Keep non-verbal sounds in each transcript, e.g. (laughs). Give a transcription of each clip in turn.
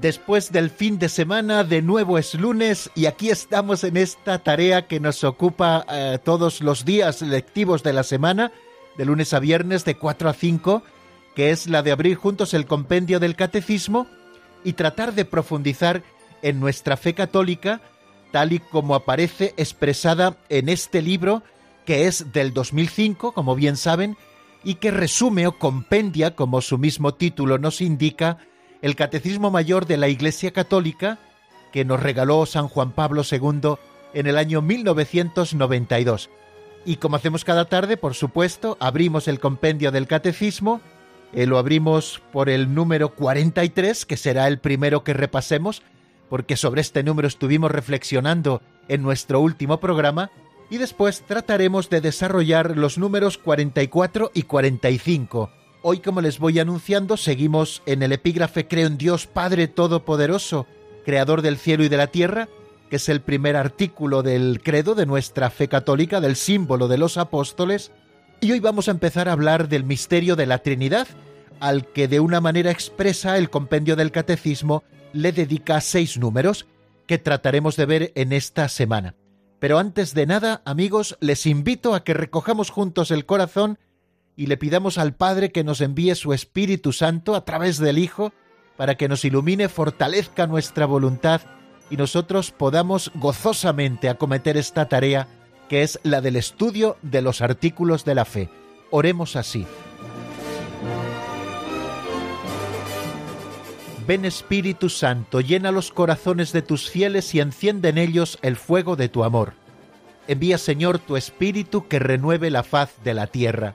Después del fin de semana, de nuevo es lunes y aquí estamos en esta tarea que nos ocupa eh, todos los días lectivos de la semana, de lunes a viernes de 4 a 5, que es la de abrir juntos el compendio del catecismo y tratar de profundizar en nuestra fe católica, tal y como aparece expresada en este libro, que es del 2005, como bien saben, y que resume o compendia, como su mismo título nos indica, el Catecismo Mayor de la Iglesia Católica, que nos regaló San Juan Pablo II en el año 1992. Y como hacemos cada tarde, por supuesto, abrimos el compendio del Catecismo, eh, lo abrimos por el número 43, que será el primero que repasemos, porque sobre este número estuvimos reflexionando en nuestro último programa, y después trataremos de desarrollar los números 44 y 45. Hoy, como les voy anunciando, seguimos en el epígrafe Creo en Dios Padre Todopoderoso, Creador del cielo y de la tierra, que es el primer artículo del credo de nuestra fe católica, del símbolo de los apóstoles, y hoy vamos a empezar a hablar del misterio de la Trinidad, al que de una manera expresa el compendio del catecismo le dedica seis números que trataremos de ver en esta semana. Pero antes de nada, amigos, les invito a que recojamos juntos el corazón y le pidamos al Padre que nos envíe su Espíritu Santo a través del Hijo para que nos ilumine, fortalezca nuestra voluntad y nosotros podamos gozosamente acometer esta tarea que es la del estudio de los artículos de la fe. Oremos así. Ven Espíritu Santo, llena los corazones de tus fieles y enciende en ellos el fuego de tu amor. Envía Señor tu Espíritu que renueve la faz de la tierra.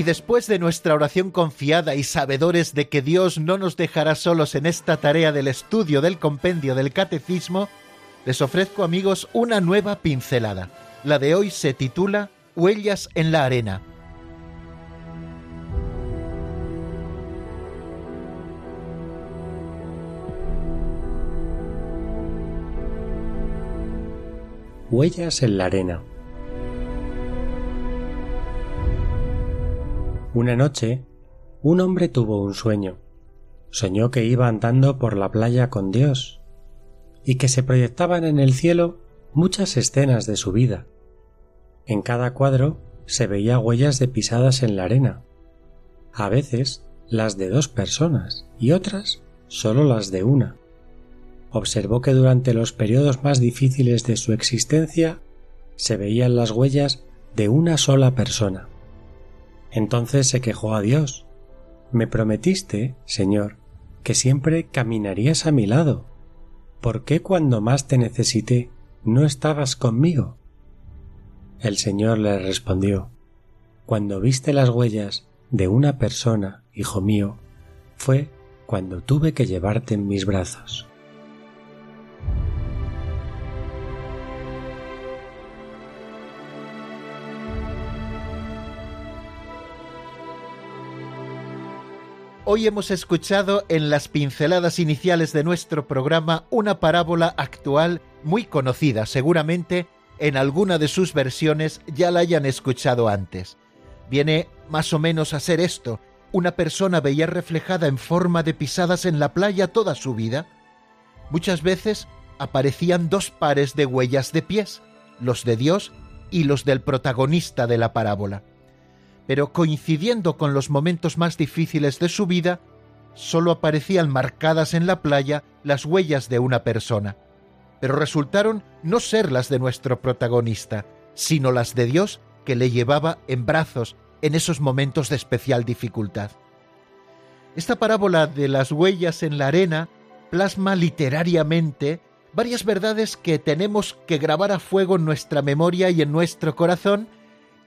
Y después de nuestra oración confiada y sabedores de que Dios no nos dejará solos en esta tarea del estudio del compendio del catecismo, les ofrezco amigos una nueva pincelada. La de hoy se titula Huellas en la arena. Huellas en la arena. Una noche, un hombre tuvo un sueño. Soñó que iba andando por la playa con Dios y que se proyectaban en el cielo muchas escenas de su vida. En cada cuadro se veía huellas de pisadas en la arena, a veces las de dos personas y otras solo las de una. Observó que durante los periodos más difíciles de su existencia se veían las huellas de una sola persona. Entonces se quejó a Dios. Me prometiste, Señor, que siempre caminarías a mi lado. ¿Por qué cuando más te necesité no estabas conmigo? El Señor le respondió Cuando viste las huellas de una persona, hijo mío, fue cuando tuve que llevarte en mis brazos. Hoy hemos escuchado en las pinceladas iniciales de nuestro programa una parábola actual muy conocida, seguramente en alguna de sus versiones ya la hayan escuchado antes. Viene más o menos a ser esto, una persona veía reflejada en forma de pisadas en la playa toda su vida. Muchas veces aparecían dos pares de huellas de pies, los de Dios y los del protagonista de la parábola. Pero coincidiendo con los momentos más difíciles de su vida, sólo aparecían marcadas en la playa las huellas de una persona. Pero resultaron no ser las de nuestro protagonista, sino las de Dios que le llevaba en brazos en esos momentos de especial dificultad. Esta parábola de las huellas en la arena plasma literariamente varias verdades que tenemos que grabar a fuego en nuestra memoria y en nuestro corazón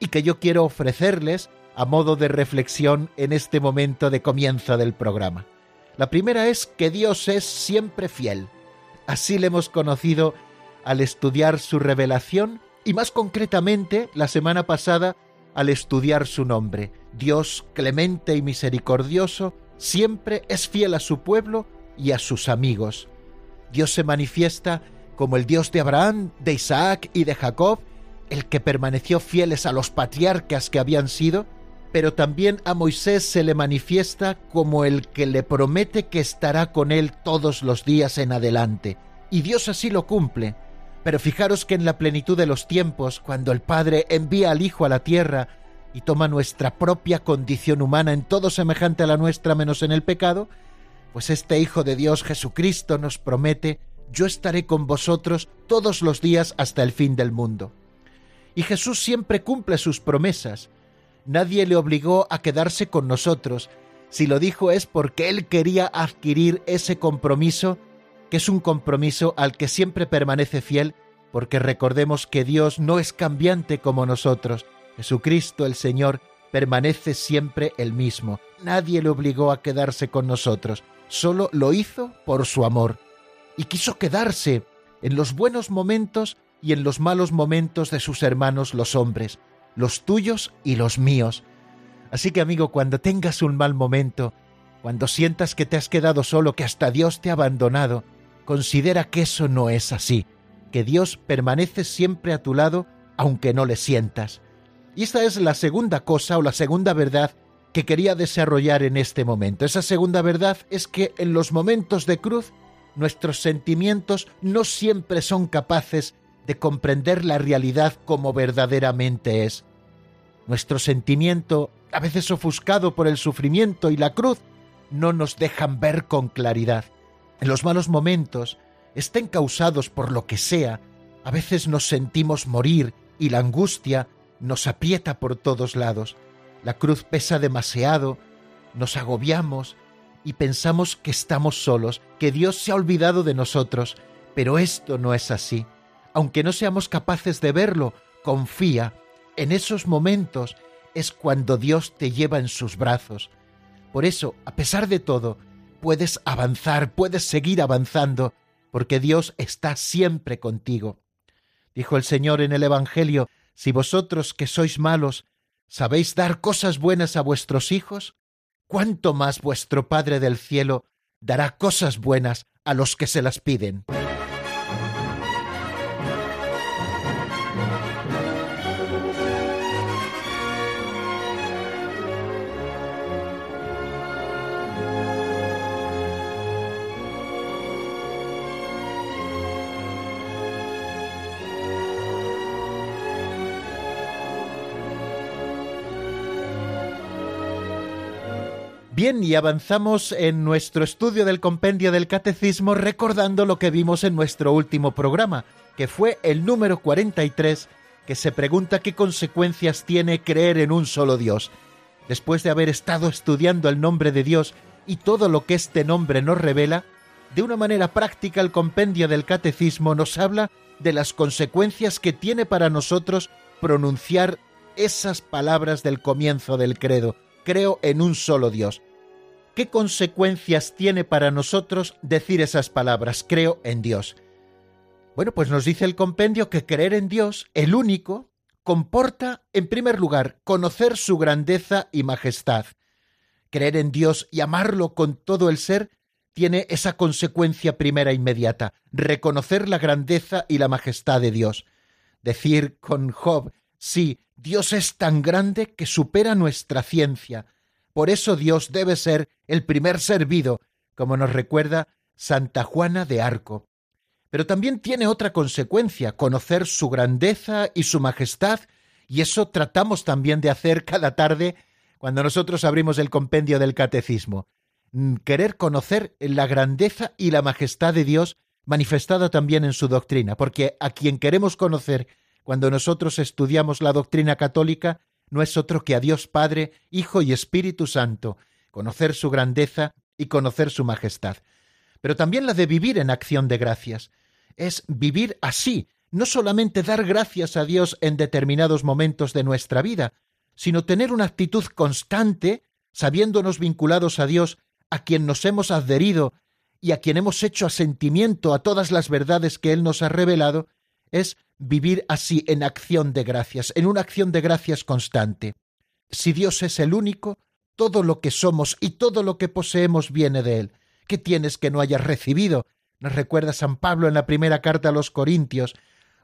y que yo quiero ofrecerles a modo de reflexión en este momento de comienzo del programa. La primera es que Dios es siempre fiel. Así le hemos conocido al estudiar su revelación y más concretamente la semana pasada al estudiar su nombre. Dios clemente y misericordioso siempre es fiel a su pueblo y a sus amigos. Dios se manifiesta como el Dios de Abraham, de Isaac y de Jacob, el que permaneció fieles a los patriarcas que habían sido, pero también a Moisés se le manifiesta como el que le promete que estará con él todos los días en adelante. Y Dios así lo cumple. Pero fijaros que en la plenitud de los tiempos, cuando el Padre envía al Hijo a la tierra y toma nuestra propia condición humana en todo semejante a la nuestra menos en el pecado, pues este Hijo de Dios Jesucristo nos promete, yo estaré con vosotros todos los días hasta el fin del mundo. Y Jesús siempre cumple sus promesas. Nadie le obligó a quedarse con nosotros. Si lo dijo es porque Él quería adquirir ese compromiso que es un compromiso al que siempre permanece fiel, porque recordemos que Dios no es cambiante como nosotros. Jesucristo el Señor permanece siempre el mismo. Nadie le obligó a quedarse con nosotros, solo lo hizo por su amor. Y quiso quedarse en los buenos momentos y en los malos momentos de sus hermanos los hombres, los tuyos y los míos. Así que amigo, cuando tengas un mal momento, cuando sientas que te has quedado solo, que hasta Dios te ha abandonado, considera que eso no es así, que Dios permanece siempre a tu lado aunque no le sientas. Y esta es la segunda cosa o la segunda verdad que quería desarrollar en este momento. Esa segunda verdad es que en los momentos de cruz nuestros sentimientos no siempre son capaces de comprender la realidad como verdaderamente es. Nuestro sentimiento, a veces ofuscado por el sufrimiento y la cruz, no nos dejan ver con claridad en los malos momentos, estén causados por lo que sea, a veces nos sentimos morir y la angustia nos aprieta por todos lados. La cruz pesa demasiado, nos agobiamos y pensamos que estamos solos, que Dios se ha olvidado de nosotros, pero esto no es así. Aunque no seamos capaces de verlo, confía. En esos momentos es cuando Dios te lleva en sus brazos. Por eso, a pesar de todo, puedes avanzar, puedes seguir avanzando, porque Dios está siempre contigo. Dijo el Señor en el Evangelio, si vosotros que sois malos sabéis dar cosas buenas a vuestros hijos, ¿cuánto más vuestro Padre del cielo dará cosas buenas a los que se las piden? Bien, y avanzamos en nuestro estudio del compendio del catecismo recordando lo que vimos en nuestro último programa, que fue el número 43, que se pregunta qué consecuencias tiene creer en un solo Dios. Después de haber estado estudiando el nombre de Dios y todo lo que este nombre nos revela, de una manera práctica el compendio del catecismo nos habla de las consecuencias que tiene para nosotros pronunciar esas palabras del comienzo del credo creo en un solo Dios. ¿Qué consecuencias tiene para nosotros decir esas palabras, creo en Dios? Bueno, pues nos dice el compendio que creer en Dios, el único, comporta, en primer lugar, conocer su grandeza y majestad, creer en Dios y amarlo con todo el ser, tiene esa consecuencia primera inmediata, reconocer la grandeza y la majestad de Dios. Decir con Job, sí, Dios es tan grande que supera nuestra ciencia. Por eso Dios debe ser el primer servido, como nos recuerda Santa Juana de Arco. Pero también tiene otra consecuencia, conocer su grandeza y su majestad, y eso tratamos también de hacer cada tarde cuando nosotros abrimos el compendio del catecismo. Mm, querer conocer la grandeza y la majestad de Dios manifestada también en su doctrina, porque a quien queremos conocer cuando nosotros estudiamos la doctrina católica no es otro que a Dios Padre, Hijo y Espíritu Santo, conocer su grandeza y conocer su majestad. Pero también la de vivir en acción de gracias. Es vivir así, no solamente dar gracias a Dios en determinados momentos de nuestra vida, sino tener una actitud constante, sabiéndonos vinculados a Dios a quien nos hemos adherido y a quien hemos hecho asentimiento a todas las verdades que Él nos ha revelado, es vivir así en acción de gracias, en una acción de gracias constante. Si Dios es el único, todo lo que somos y todo lo que poseemos viene de Él. ¿Qué tienes que no hayas recibido? Nos recuerda San Pablo en la primera carta a los Corintios.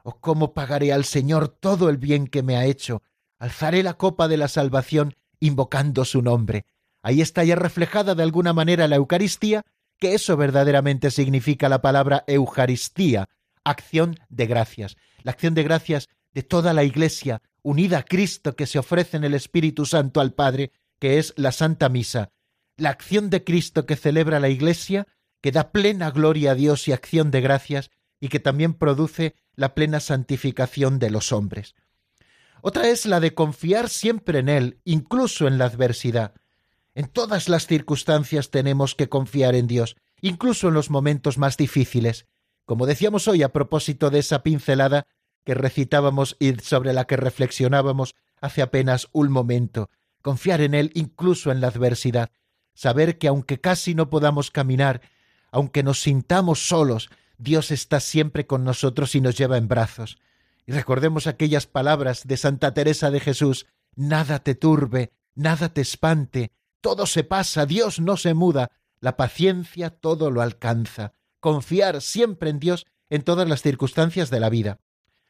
¿O cómo pagaré al Señor todo el bien que me ha hecho? Alzaré la copa de la salvación invocando su nombre. Ahí está ya reflejada de alguna manera la Eucaristía, que eso verdaderamente significa la palabra Eucaristía, acción de gracias. La acción de gracias de toda la Iglesia unida a Cristo que se ofrece en el Espíritu Santo al Padre, que es la Santa Misa. La acción de Cristo que celebra la Iglesia, que da plena gloria a Dios y acción de gracias, y que también produce la plena santificación de los hombres. Otra es la de confiar siempre en Él, incluso en la adversidad. En todas las circunstancias tenemos que confiar en Dios, incluso en los momentos más difíciles. Como decíamos hoy a propósito de esa pincelada que recitábamos y sobre la que reflexionábamos hace apenas un momento, confiar en Él incluso en la adversidad, saber que aunque casi no podamos caminar, aunque nos sintamos solos, Dios está siempre con nosotros y nos lleva en brazos. Y recordemos aquellas palabras de Santa Teresa de Jesús, nada te turbe, nada te espante, todo se pasa, Dios no se muda, la paciencia todo lo alcanza. Confiar siempre en Dios en todas las circunstancias de la vida.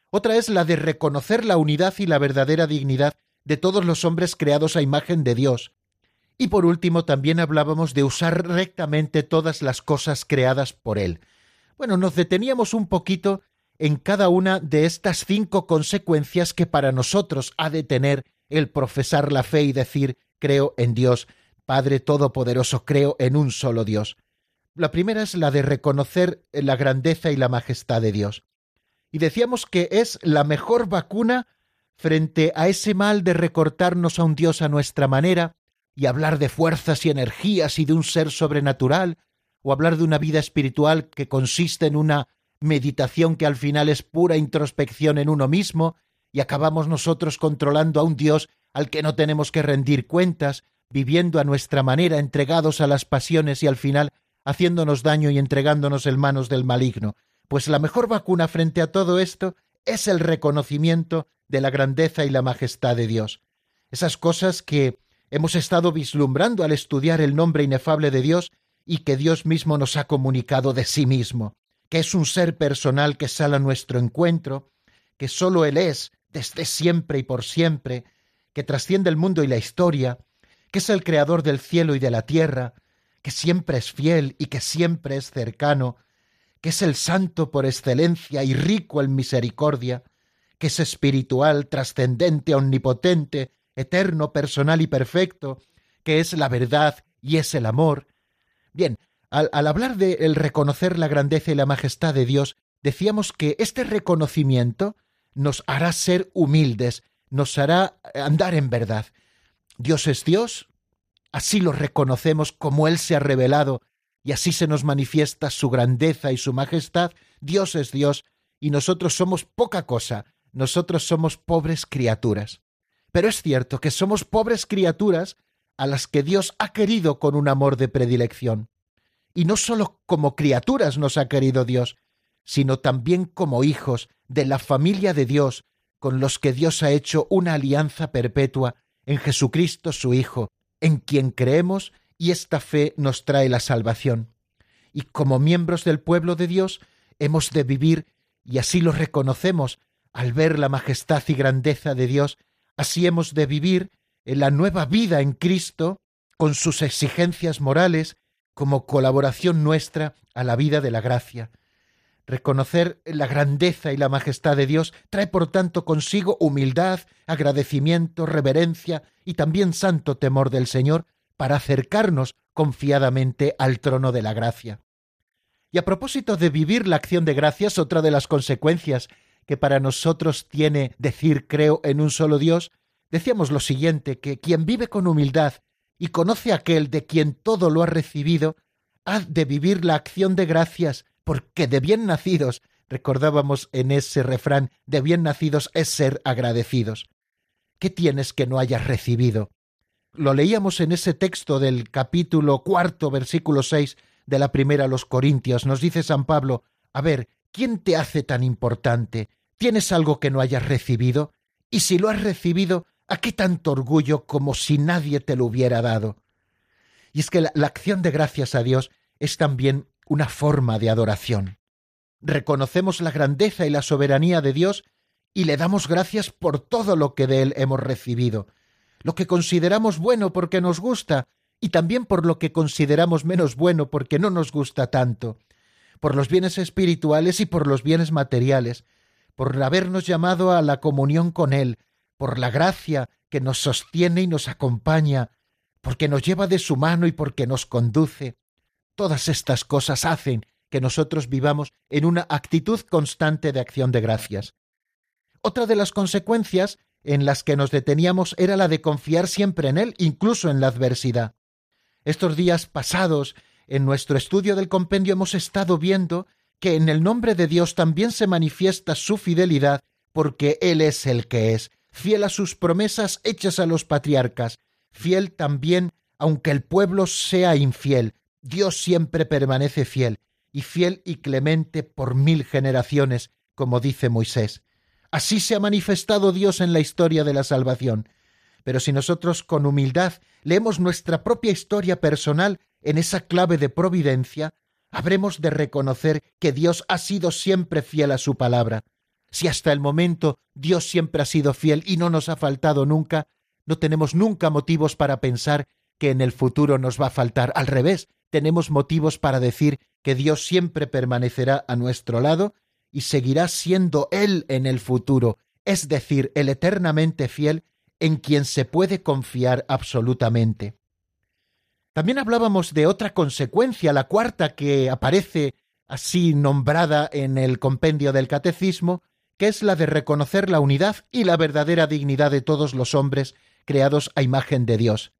Otra es la de reconocer la unidad y la verdadera dignidad de todos los hombres creados a imagen de Dios. Y por último también hablábamos de usar rectamente todas las cosas creadas por Él. Bueno, nos deteníamos un poquito en cada una de estas cinco consecuencias que para nosotros ha de tener el profesar la fe y decir creo en Dios, Padre Todopoderoso, creo en un solo Dios. La primera es la de reconocer la grandeza y la majestad de Dios. Y decíamos que es la mejor vacuna frente a ese mal de recortarnos a un Dios a nuestra manera y hablar de fuerzas y energías y de un ser sobrenatural, o hablar de una vida espiritual que consiste en una meditación que al final es pura introspección en uno mismo, y acabamos nosotros controlando a un Dios al que no tenemos que rendir cuentas, viviendo a nuestra manera, entregados a las pasiones y al final haciéndonos daño y entregándonos en manos del maligno. Pues la mejor vacuna frente a todo esto es el reconocimiento de la grandeza y la majestad de Dios. Esas cosas que hemos estado vislumbrando al estudiar el nombre inefable de Dios y que Dios mismo nos ha comunicado de sí mismo, que es un ser personal que sale a nuestro encuentro, que sólo Él es, desde siempre y por siempre, que trasciende el mundo y la historia, que es el creador del cielo y de la tierra, que siempre es fiel y que siempre es cercano, que es el santo por excelencia y rico en misericordia, que es espiritual, trascendente, omnipotente, eterno, personal y perfecto, que es la verdad y es el amor. Bien, al, hablar de el reconocer la grandeza y la majestad de Dios, decíamos que este reconocimiento nos hará ser humildes, nos hará andar en verdad, Dios es Dios, así lo reconocemos como Él se ha revelado y así se nos manifiesta su grandeza y su majestad, Dios es Dios y nosotros somos poca cosa, nosotros somos pobres criaturas. Pero es cierto que somos pobres criaturas a las que Dios ha querido con un amor de predilección. Y no sólo como criaturas nos ha querido Dios, sino también como hijos de la familia de Dios, con los que Dios ha hecho una alianza perpetua en Jesucristo su Hijo, en quien creemos y esta fe nos trae la salvación. Y como miembros del pueblo de Dios hemos de vivir, y así lo reconocemos, al ver la majestad y grandeza de Dios, así hemos de vivir en la nueva vida en Cristo, con sus exigencias morales, como colaboración nuestra a la vida de la gracia. Reconocer la grandeza y la majestad de Dios trae por tanto consigo humildad, agradecimiento, reverencia y también santo temor del Señor para acercarnos confiadamente al trono de la gracia. Y a propósito de vivir la acción de gracias, otra de las consecuencias que para nosotros tiene decir creo en un solo Dios, decíamos lo siguiente, que quien vive con humildad y conoce aquel de quien todo lo ha recibido, ha de vivir la acción de gracias, porque de bien nacidos, recordábamos en ese refrán, de bien nacidos es ser agradecidos. ¿Qué tienes que no hayas recibido? Lo leíamos en ese texto del capítulo cuarto, versículo seis de la primera a los Corintios. Nos dice San Pablo, a ver, ¿quién te hace tan importante? ¿Tienes algo que no hayas recibido? Y si lo has recibido, ¿a qué tanto orgullo como si nadie te lo hubiera dado? Y es que la, acción de gracias a Dios es también una forma de adoración. Reconocemos la grandeza y la soberanía de Dios y le damos gracias por todo lo que de Él hemos recibido, lo que consideramos bueno porque nos gusta y también por lo que consideramos menos bueno porque no nos gusta tanto, por los bienes espirituales y por los bienes materiales, por habernos llamado a la comunión con Él, por la gracia que nos sostiene y nos acompaña, porque nos lleva de su mano y porque nos conduce. Todas estas cosas hacen que nosotros vivamos en una actitud constante de acción de gracias. Otra de las consecuencias en las que nos deteníamos era la de confiar siempre en Él, incluso en la adversidad. Estos días pasados, en nuestro estudio del compendio hemos estado viendo que en el nombre de Dios también se manifiesta su fidelidad, porque Él es el que es, fiel a sus promesas hechas a los patriarcas, fiel también aunque el pueblo sea infiel, Dios siempre permanece fiel, y fiel y clemente por mil generaciones, como dice Moisés. Así se ha manifestado Dios en la historia de la salvación. Pero si nosotros con humildad leemos nuestra propia historia personal en esa clave de providencia, habremos de reconocer que Dios ha sido siempre fiel a su palabra. Si hasta el momento Dios siempre ha sido fiel y no nos ha faltado nunca, no tenemos nunca motivos para pensar que en el futuro nos va a faltar. Al revés, tenemos motivos para decir que Dios siempre permanecerá a nuestro lado y seguirá siendo Él en el futuro, es decir, el eternamente fiel en quien se puede confiar absolutamente. También hablábamos de otra consecuencia, la cuarta que aparece así nombrada en el compendio del Catecismo, que es la de reconocer la unidad y la verdadera dignidad de todos los hombres creados a imagen de Dios.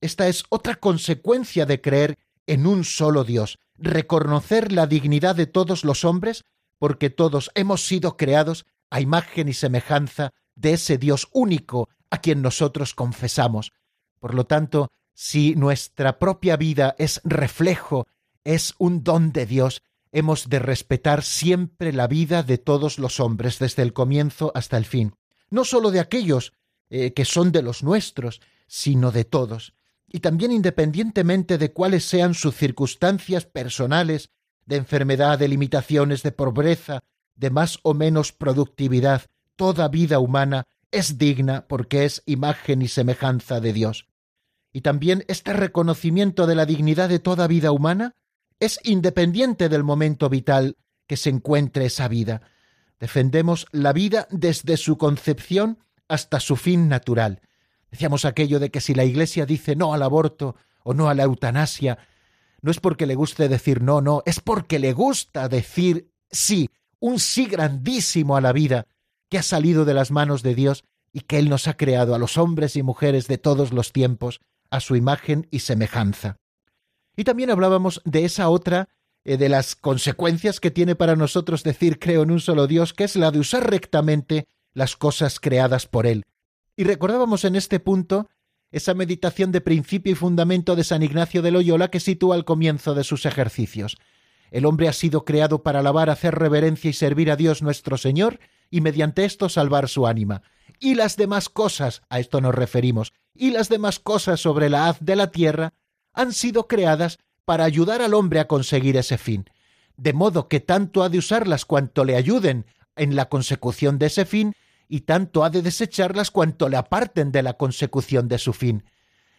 Esta es otra consecuencia de creer en un solo Dios, reconocer la dignidad de todos los hombres, porque todos hemos sido creados a imagen y semejanza de ese Dios único a quien nosotros confesamos. Por lo tanto, si nuestra propia vida es reflejo, es un don de Dios, hemos de respetar siempre la vida de todos los hombres, desde el comienzo hasta el fin, no sólo de aquellos eh, que son de los nuestros, sino de todos y también independientemente de cuáles sean sus circunstancias personales, de enfermedad, de limitaciones, de pobreza, de más o menos productividad, toda vida humana es digna porque es imagen y semejanza de Dios. Y también este reconocimiento de la dignidad de toda vida humana es independiente del momento vital que se encuentre esa vida. Defendemos la vida desde su concepción hasta su fin natural, Decíamos aquello de que si la Iglesia dice no al aborto o no a la eutanasia, no es porque le guste decir no, no, es porque le gusta decir sí, un sí grandísimo a la vida que ha salido de las manos de Dios y que Él nos ha creado a los hombres y mujeres de todos los tiempos a su imagen y semejanza. Y también hablábamos de esa otra eh, de las consecuencias que tiene para nosotros decir creo en un solo Dios, que es la de usar rectamente las cosas creadas por Él, y recordábamos en este punto esa meditación de principio y fundamento de San Ignacio de Loyola que sitúa al comienzo de sus ejercicios. El hombre ha sido creado para alabar, hacer reverencia y servir a Dios nuestro Señor, y mediante esto salvar su ánima. Y las demás cosas, a esto nos referimos, y las demás cosas sobre la haz de la tierra han sido creadas para ayudar al hombre a conseguir ese fin, de modo que tanto ha de usarlas cuanto le ayuden en la consecución de ese fin, y tanto ha de desecharlas cuanto le aparten de la consecución de su fin.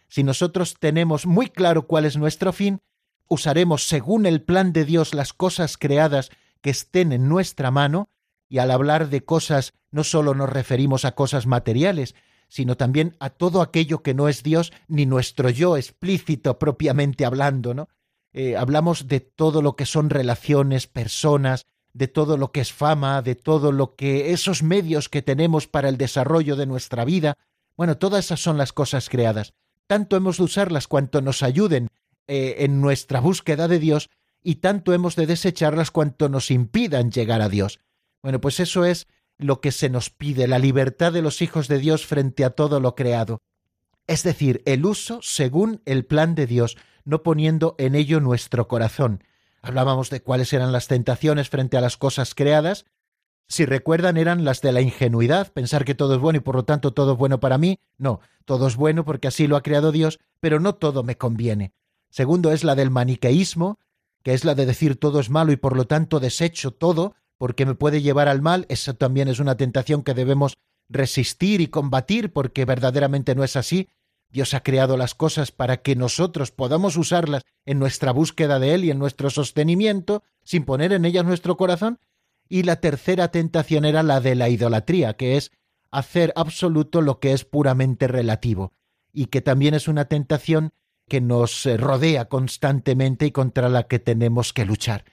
Si nosotros tenemos muy claro cuál es nuestro fin, usaremos según el plan de Dios las cosas creadas que estén en nuestra mano, y al hablar de cosas no sólo nos referimos a cosas materiales, sino también a todo aquello que no es Dios ni nuestro yo explícito propiamente hablando, ¿no? Eh, hablamos de todo lo que son relaciones, personas, de todo lo que es fama, de todo lo que esos medios que tenemos para el desarrollo de nuestra vida. Bueno, todas esas son las cosas creadas. Tanto hemos de usarlas cuanto nos ayuden eh, en nuestra búsqueda de Dios y tanto hemos de desecharlas cuanto nos impidan llegar a Dios. Bueno, pues eso es lo que se nos pide, la libertad de los hijos de Dios frente a todo lo creado. Es decir, el uso según el plan de Dios, no poniendo en ello nuestro corazón. Hablábamos de cuáles eran las tentaciones frente a las cosas creadas. Si recuerdan, eran las de la ingenuidad, pensar que todo es bueno y por lo tanto todo es bueno para mí. No, todo es bueno porque así lo ha creado Dios, pero no todo me conviene. Segundo es la del maniqueísmo, que es la de decir todo es malo y por lo tanto desecho todo, porque me puede llevar al mal, eso también es una tentación que debemos resistir y combatir porque verdaderamente no es así. Dios ha creado las cosas para que nosotros podamos usarlas en nuestra búsqueda de Él y en nuestro sostenimiento, sin poner en ellas nuestro corazón. Y la tercera tentación era la de la idolatría, que es hacer absoluto lo que es puramente relativo, y que también es una tentación que nos rodea constantemente y contra la que tenemos que luchar.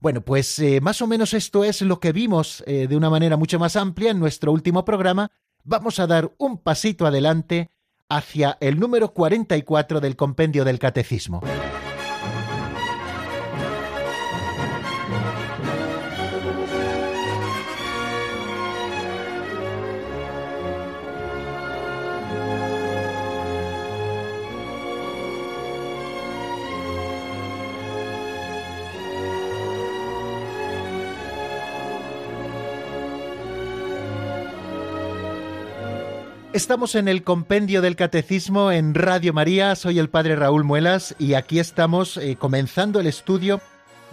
Bueno, pues eh, más o menos esto es lo que vimos eh, de una manera mucho más amplia en nuestro último programa. Vamos a dar un pasito adelante hacia el número 44 del compendio del Catecismo. Estamos en el compendio del catecismo en Radio María, soy el padre Raúl Muelas y aquí estamos eh, comenzando el estudio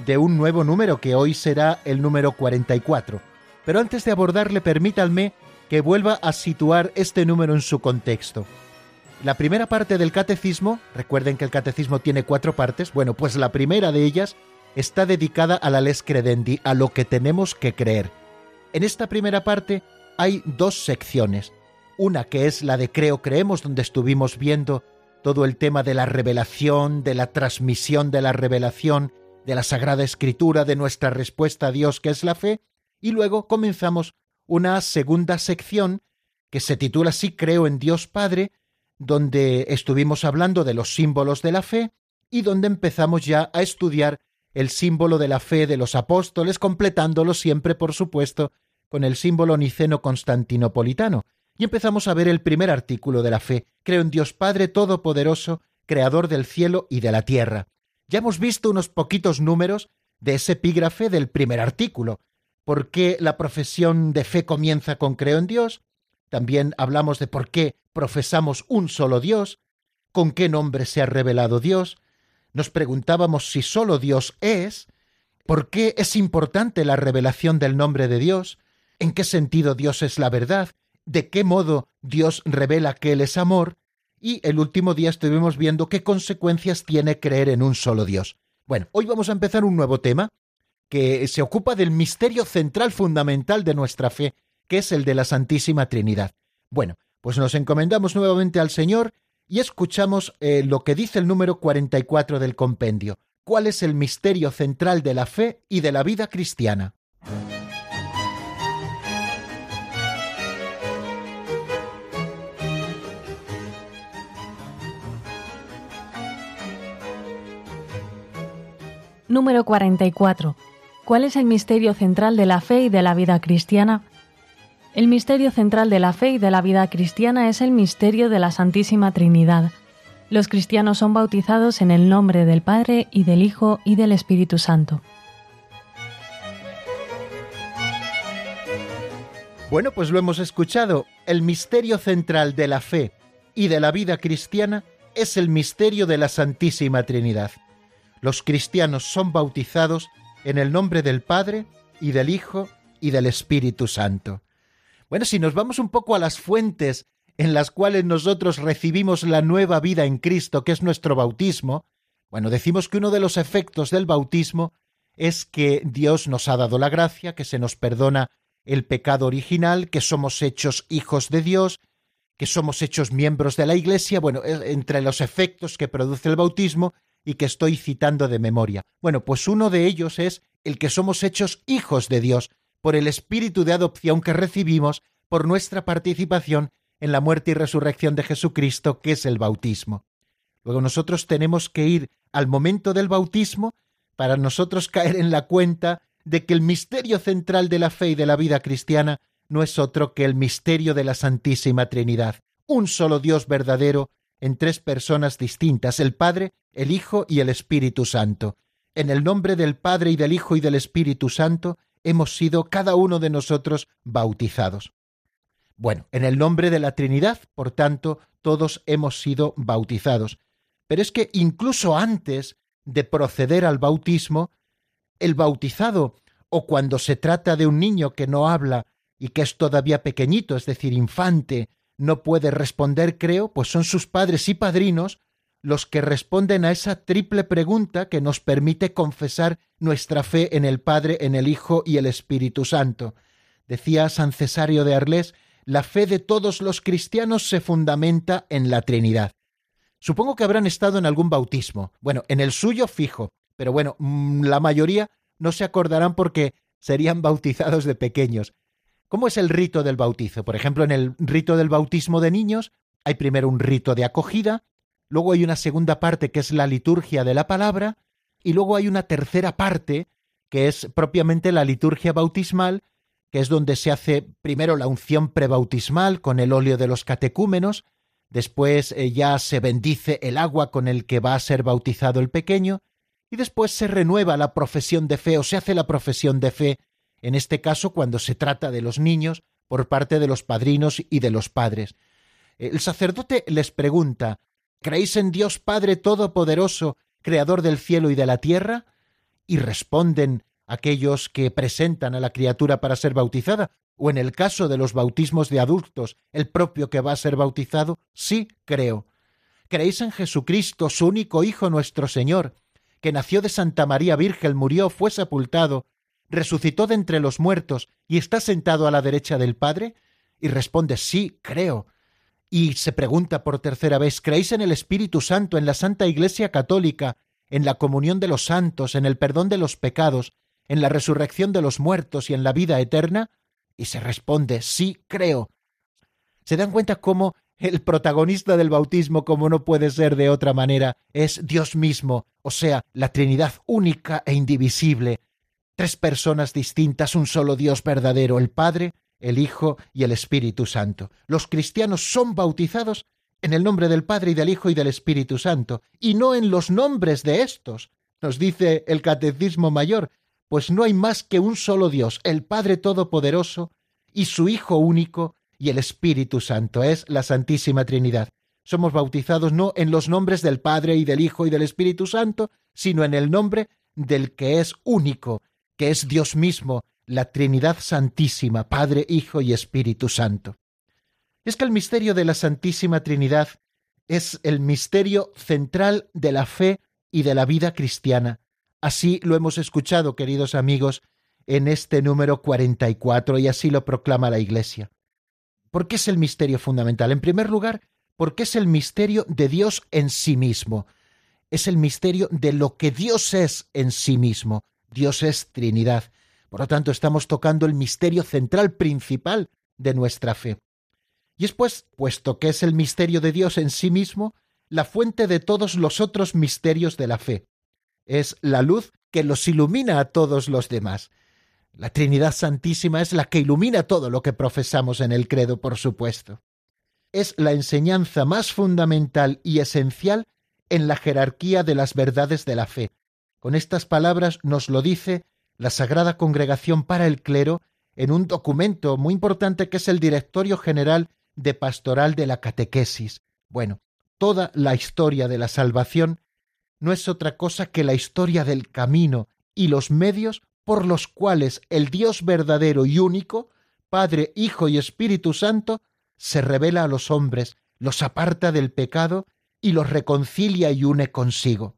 de un nuevo número que hoy será el número 44. Pero antes de abordarle, permítanme que vuelva a situar este número en su contexto. La primera parte del catecismo, recuerden que el catecismo tiene cuatro partes, bueno, pues la primera de ellas está dedicada a la les credendi, a lo que tenemos que creer. En esta primera parte hay dos secciones una que es la de Creo Creemos, donde estuvimos viendo todo el tema de la revelación, de la transmisión de la revelación, de la Sagrada Escritura, de nuestra respuesta a Dios, que es la fe, y luego comenzamos una segunda sección que se titula así Creo en Dios Padre, donde estuvimos hablando de los símbolos de la fe y donde empezamos ya a estudiar el símbolo de la fe de los apóstoles, completándolo siempre, por supuesto, con el símbolo niceno constantinopolitano, y empezamos a ver el primer artículo de la fe. Creo en Dios Padre Todopoderoso, Creador del cielo y de la tierra. Ya hemos visto unos poquitos números de ese epígrafe del primer artículo. ¿Por qué la profesión de fe comienza con Creo en Dios? También hablamos de por qué profesamos un solo Dios, con qué nombre se ha revelado Dios. Nos preguntábamos si solo Dios es, por qué es importante la revelación del nombre de Dios, en qué sentido Dios es la verdad, de qué modo Dios revela que Él es amor, y el último día estuvimos viendo qué consecuencias tiene creer en un solo Dios. Bueno, hoy vamos a empezar un nuevo tema que se ocupa del misterio central fundamental de nuestra fe, que es el de la Santísima Trinidad. Bueno, pues nos encomendamos nuevamente al Señor y escuchamos eh, lo que dice el número 44 del compendio. ¿Cuál es el misterio central de la fe y de la vida cristiana? Número 44. ¿Cuál es el misterio central de la fe y de la vida cristiana? El misterio central de la fe y de la vida cristiana es el misterio de la Santísima Trinidad. Los cristianos son bautizados en el nombre del Padre y del Hijo y del Espíritu Santo. Bueno, pues lo hemos escuchado. El misterio central de la fe y de la vida cristiana es el misterio de la Santísima Trinidad. Los cristianos son bautizados en el nombre del Padre y del Hijo y del Espíritu Santo. Bueno, si nos vamos un poco a las fuentes en las cuales nosotros recibimos la nueva vida en Cristo, que es nuestro bautismo, bueno, decimos que uno de los efectos del bautismo es que Dios nos ha dado la gracia, que se nos perdona el pecado original, que somos hechos hijos de Dios, que somos hechos miembros de la Iglesia, bueno, entre los efectos que produce el bautismo y que estoy citando de memoria. Bueno, pues uno de ellos es el que somos hechos hijos de Dios por el espíritu de adopción que recibimos por nuestra participación en la muerte y resurrección de Jesucristo, que es el bautismo. Luego nosotros tenemos que ir al momento del bautismo para nosotros caer en la cuenta de que el misterio central de la fe y de la vida cristiana no es otro que el misterio de la Santísima Trinidad, un solo Dios verdadero en tres personas distintas, el Padre, el Hijo y el Espíritu Santo. En el nombre del Padre y del Hijo y del Espíritu Santo hemos sido cada uno de nosotros bautizados. Bueno, en el nombre de la Trinidad, por tanto, todos hemos sido bautizados. Pero es que incluso antes de proceder al bautismo, el bautizado, o cuando se trata de un niño que no habla y que es todavía pequeñito, es decir, infante, no puede responder, creo, pues son sus padres y padrinos los que responden a esa triple pregunta que nos permite confesar nuestra fe en el Padre, en el Hijo y el Espíritu Santo. Decía San Cesario de Arles, la fe de todos los cristianos se fundamenta en la Trinidad. Supongo que habrán estado en algún bautismo. Bueno, en el suyo fijo, pero bueno, mm, la mayoría no se acordarán porque serían (laughs) bautizados de pequeños. ¿Cómo es el rito del bautizo? Por ejemplo, en el rito del bautismo de niños hay primero un rito de acogida, luego hay una segunda parte que es la liturgia de la palabra, y luego hay una tercera parte que es propiamente la liturgia bautismal, que es donde se hace primero la unción prebautismal con el óleo de los catecúmenos, después eh, ya se bendice el agua con el que va a ser bautizado el pequeño, y después se renueva la profesión de fe o se hace la profesión de fe, en este caso cuando se trata de los niños, por parte de los padrinos y de los padres. El sacerdote les pregunta ¿Creéis en Dios Padre Todopoderoso, Creador del cielo y de la tierra? Y responden aquellos que presentan a la criatura para ser bautizada, o en el caso de los bautismos de adultos, el propio que va a ser bautizado, sí creo. ¿Creéis en Jesucristo, su único Hijo nuestro Señor, que nació de Santa María Virgen, murió, fue sepultado, resucitó de entre los muertos y está sentado a la derecha del Padre? Y responde, sí, creo. Y se pregunta por tercera vez, ¿creéis en el Espíritu Santo, en la Santa Iglesia Católica, en la comunión de los santos, en el perdón de los pecados, en la resurrección de los muertos y en la vida eterna? y se responde sí creo. ¿Se dan cuenta cómo el protagonista del bautismo, como no puede ser de otra manera, es Dios mismo, o sea, la Trinidad única e indivisible, tres personas distintas, un solo Dios verdadero, el Padre, el Hijo y el Espíritu Santo. Los cristianos son bautizados en el nombre del Padre y del Hijo y del Espíritu Santo, y no en los nombres de estos. Nos dice el Catecismo Mayor, pues no hay más que un solo Dios, el Padre Todopoderoso, y su Hijo único, y el Espíritu Santo, es la Santísima Trinidad. Somos bautizados no en los nombres del Padre y del Hijo y del Espíritu Santo, sino en el nombre del que es único, que es Dios mismo, la Trinidad Santísima, Padre, Hijo y Espíritu Santo. Es que el misterio de la Santísima Trinidad es el misterio central de la fe y de la vida cristiana, Así lo hemos escuchado, queridos amigos, en este número 44 y así lo proclama la Iglesia. ¿Por qué es el misterio fundamental? En primer lugar, porque es el misterio de Dios en sí mismo. Es el misterio de lo que Dios es en sí mismo. Dios es Trinidad. Por lo tanto, estamos tocando el misterio central principal de nuestra fe. Y es pues, puesto que es el misterio de Dios en sí mismo, la fuente de todos los otros misterios de la fe es la luz que los ilumina a todos los demás. La Trinidad Santísima es la que ilumina todo lo que profesamos en el credo, por supuesto. Es la enseñanza más fundamental y esencial en la jerarquía de las verdades de la fe. Con estas palabras nos lo dice la Sagrada Congregación para el Clero en un documento muy importante que es el Directorio General de Pastoral de la Catequesis. Bueno, toda la historia de la salvación no es otra cosa que la historia del camino y los medios por los cuales el Dios verdadero y único, Padre, Hijo y Espíritu Santo, se revela a los hombres, los aparta del pecado y los reconcilia y une consigo.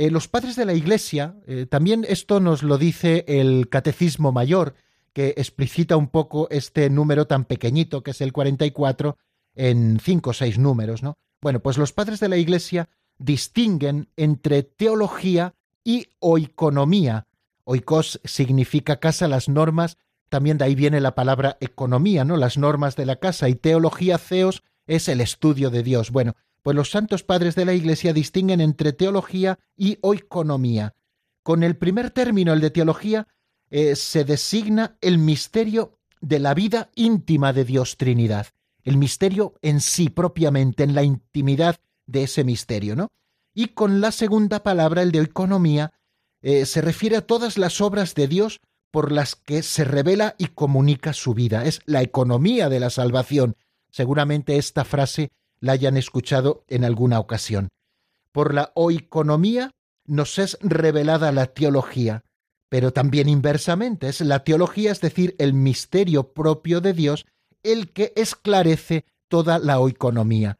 Eh, los padres de la Iglesia, eh, también esto nos lo dice el Catecismo Mayor, que explicita un poco este número tan pequeñito que es el 44 en cinco o seis números, ¿no? Bueno, pues los padres de la Iglesia distinguen entre teología y oikonomía. Oikos significa casa, las normas, también de ahí viene la palabra economía, ¿no? Las normas de la casa y teología, ceos, es el estudio de Dios. Bueno, pues los santos padres de la Iglesia distinguen entre teología y oikonomía. Con el primer término, el de teología, eh, se designa el misterio de la vida íntima de Dios Trinidad, el misterio en sí propiamente, en la intimidad de ese misterio, ¿no? Y con la segunda palabra, el de oikonomía, eh, se refiere a todas las obras de Dios por las que se revela y comunica su vida. Es la economía de la salvación. Seguramente esta frase la hayan escuchado en alguna ocasión. Por la oikonomía nos es revelada la teología, pero también inversamente es la teología, es decir, el misterio propio de Dios, el que esclarece toda la oikonomía.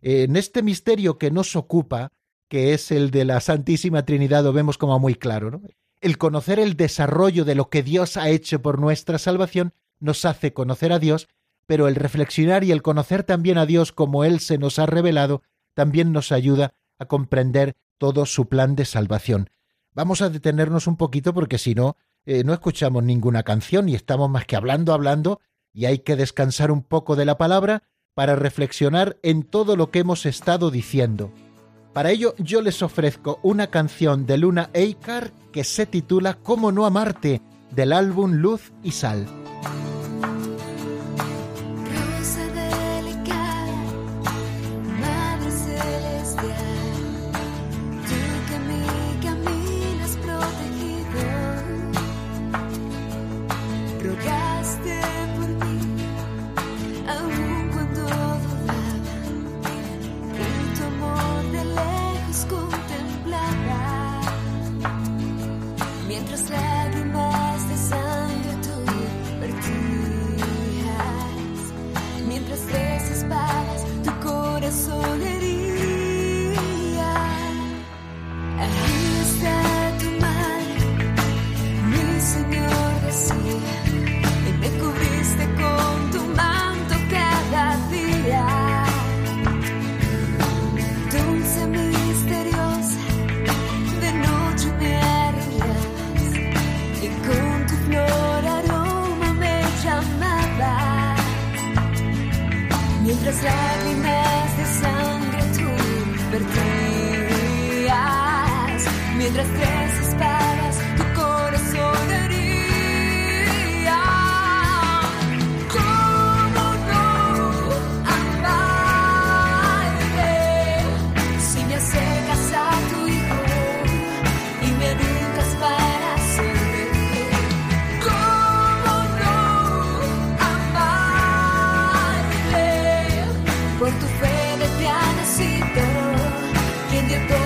En este misterio que nos ocupa, que es el de la Santísima Trinidad, lo vemos como muy claro. El conocer el desarrollo de lo que Dios ha hecho por nuestra salvación nos hace conocer a Dios pero el reflexionar y el conocer también a Dios como Él se nos ha revelado, también nos ayuda a comprender todo su plan de salvación. Vamos a detenernos un poquito porque si no, eh, no escuchamos ninguna canción y estamos más que hablando, hablando, y hay que descansar un poco de la palabra para reflexionar en todo lo que hemos estado diciendo. Para ello yo les ofrezco una canción de Luna Eikar que se titula Cómo no amarte, del álbum Luz y Sal. necesito que te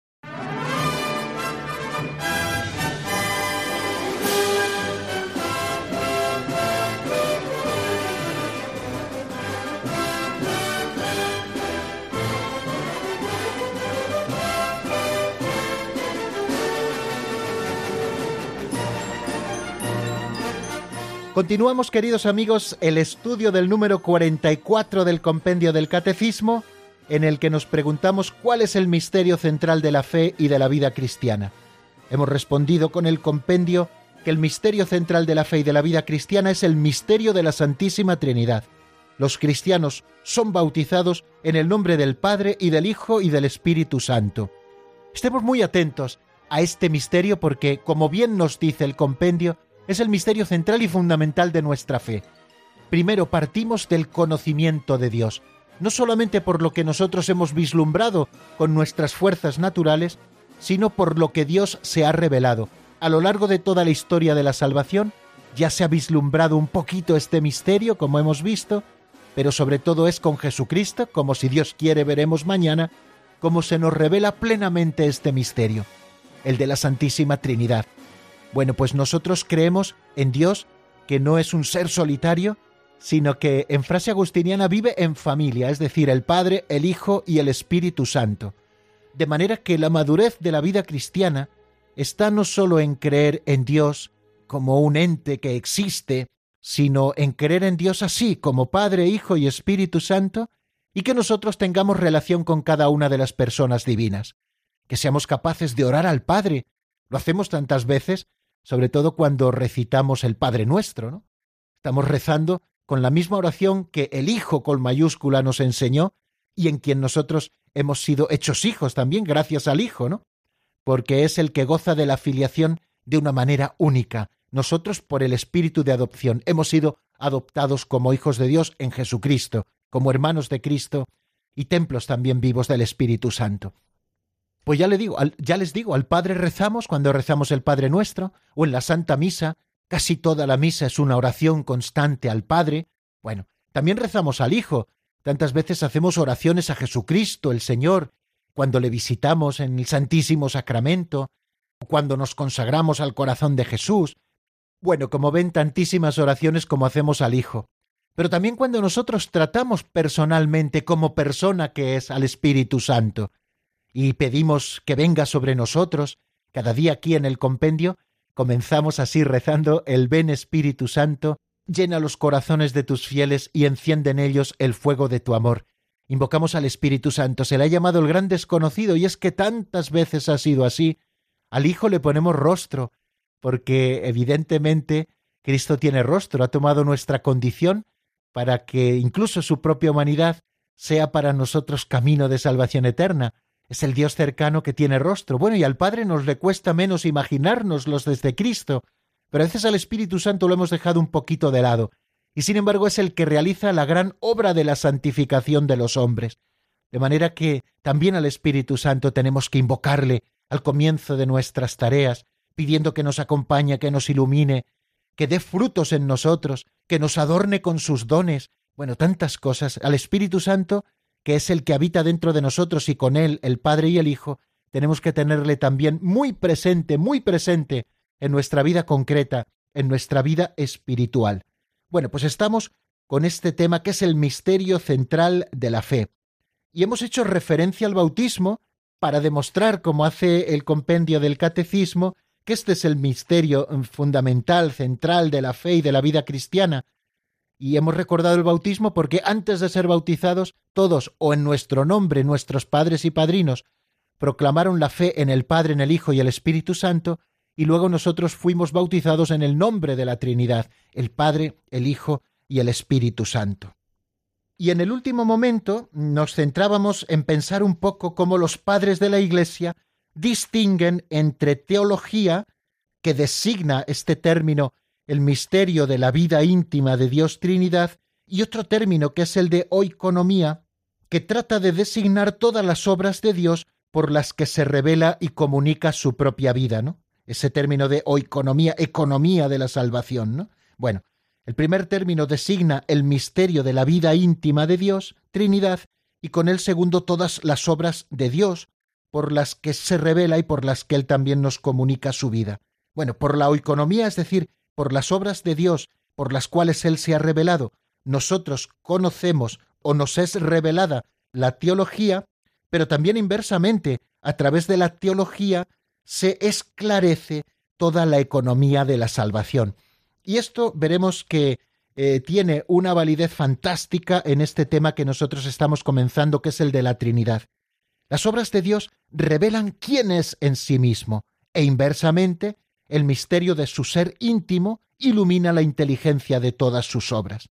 Continuamos, queridos amigos, el estudio del número 44 del Compendio del Catecismo, en el que nos preguntamos cuál es el misterio central de la fe y de la vida cristiana. Hemos respondido con el compendio que el misterio central de la fe y de la vida cristiana es el misterio de la Santísima Trinidad. Los cristianos son bautizados en el nombre del Padre y del Hijo y del Espíritu Santo. Estemos muy atentos a este misterio porque, como bien nos dice el compendio, es el misterio central y fundamental de nuestra fe. Primero partimos del conocimiento de Dios, no solamente por lo que nosotros hemos vislumbrado con nuestras fuerzas naturales, sino por lo que Dios se ha revelado. A lo largo de toda la historia de la salvación, ya se ha vislumbrado un poquito este misterio, como hemos visto, pero sobre todo es con Jesucristo, como si Dios quiere veremos mañana, como se nos revela plenamente este misterio, el de la Santísima Trinidad. Bueno, pues nosotros creemos en Dios que no es un ser solitario, sino que en frase agustiniana vive en familia, es decir, el Padre, el Hijo y el Espíritu Santo. De manera que la madurez de la vida cristiana está no solo en creer en Dios como un ente que existe, sino en creer en Dios así, como Padre, Hijo y Espíritu Santo, y que nosotros tengamos relación con cada una de las personas divinas, que seamos capaces de orar al Padre. Lo hacemos tantas veces sobre todo cuando recitamos el Padre Nuestro, ¿no? Estamos rezando con la misma oración que el Hijo con mayúscula nos enseñó y en quien nosotros hemos sido hechos hijos también gracias al Hijo, ¿no? Porque es el que goza de la filiación de una manera única. Nosotros por el espíritu de adopción hemos sido adoptados como hijos de Dios en Jesucristo, como hermanos de Cristo y templos también vivos del Espíritu Santo. Pues ya, le digo, ya les digo, al Padre rezamos cuando rezamos el Padre Nuestro, o en la Santa Misa, casi toda la misa es una oración constante al Padre. Bueno, también rezamos al Hijo, tantas veces hacemos oraciones a Jesucristo, el Señor, cuando le visitamos en el Santísimo Sacramento, cuando nos consagramos al corazón de Jesús. Bueno, como ven, tantísimas oraciones como hacemos al Hijo. Pero también cuando nosotros tratamos personalmente como persona que es al Espíritu Santo, y pedimos que venga sobre nosotros, cada día aquí en el compendio, comenzamos así rezando el Ven Espíritu Santo, llena los corazones de tus fieles y enciende en ellos el fuego de tu amor. Invocamos al Espíritu Santo, se le ha llamado el gran desconocido, y es que tantas veces ha sido así. Al Hijo le ponemos rostro, porque evidentemente Cristo tiene rostro, ha tomado nuestra condición para que incluso su propia humanidad sea para nosotros camino de salvación eterna. Es el Dios cercano que tiene rostro. Bueno, y al Padre nos le cuesta menos imaginárnoslos desde Cristo, pero a veces al Espíritu Santo lo hemos dejado un poquito de lado, y sin embargo es el que realiza la gran obra de la santificación de los hombres. De manera que también al Espíritu Santo tenemos que invocarle al comienzo de nuestras tareas, pidiendo que nos acompañe, que nos ilumine, que dé frutos en nosotros, que nos adorne con sus dones. Bueno, tantas cosas. Al Espíritu Santo que es el que habita dentro de nosotros y con él el Padre y el Hijo, tenemos que tenerle también muy presente, muy presente en nuestra vida concreta, en nuestra vida espiritual. Bueno, pues estamos con este tema que es el misterio central de la fe. Y hemos hecho referencia al bautismo para demostrar, como hace el compendio del catecismo, que este es el misterio fundamental, central de la fe y de la vida cristiana, y hemos recordado el bautismo porque antes de ser bautizados, todos, o en nuestro nombre, nuestros padres y padrinos, proclamaron la fe en el Padre, en el Hijo y el Espíritu Santo, y luego nosotros fuimos bautizados en el nombre de la Trinidad, el Padre, el Hijo y el Espíritu Santo. Y en el último momento nos centrábamos en pensar un poco cómo los padres de la Iglesia distinguen entre teología, que designa este término el misterio de la vida íntima de Dios Trinidad, y otro término que es el de oikonomía, que trata de designar todas las obras de Dios por las que se revela y comunica su propia vida, ¿no? Ese término de oikonomía, economía de la salvación, ¿no? Bueno, El primer término designa el misterio de la vida íntima de Dios, Trinidad, y con el segundo todas las obras de Dios, por las que se revela y por las que Él también nos comunica su vida. Bueno, por la oiconomía, es decir, por las obras de Dios por las cuales Él se ha revelado, nosotros conocemos o nos es revelada la teología, pero también inversamente, a través de la teología se esclarece toda la economía de la salvación. Y esto veremos que eh, tiene una validez fantástica en este tema que nosotros estamos comenzando, que es el de la Trinidad. Las obras de Dios revelan quién es en sí mismo, e inversamente, el misterio de su ser íntimo ilumina la inteligencia de todas sus obras.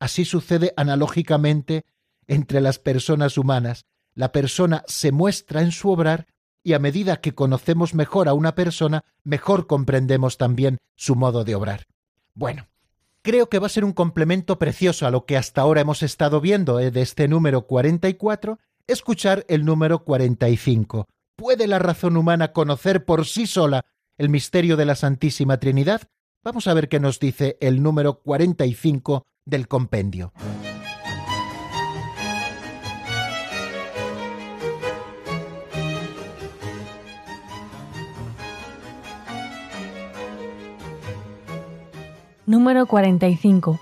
Así sucede analógicamente entre las personas humanas. La persona se muestra en su obrar y a medida que conocemos mejor a una persona, mejor comprendemos también su modo de obrar. Bueno, creo que va a ser un complemento precioso a lo que hasta ahora hemos estado viendo eh, de este número 44, escuchar el número 45. ¿Puede la razón humana conocer por sí sola el misterio de la Santísima Trinidad? Vamos a ver qué nos dice el número 45 del compendio. Número 45.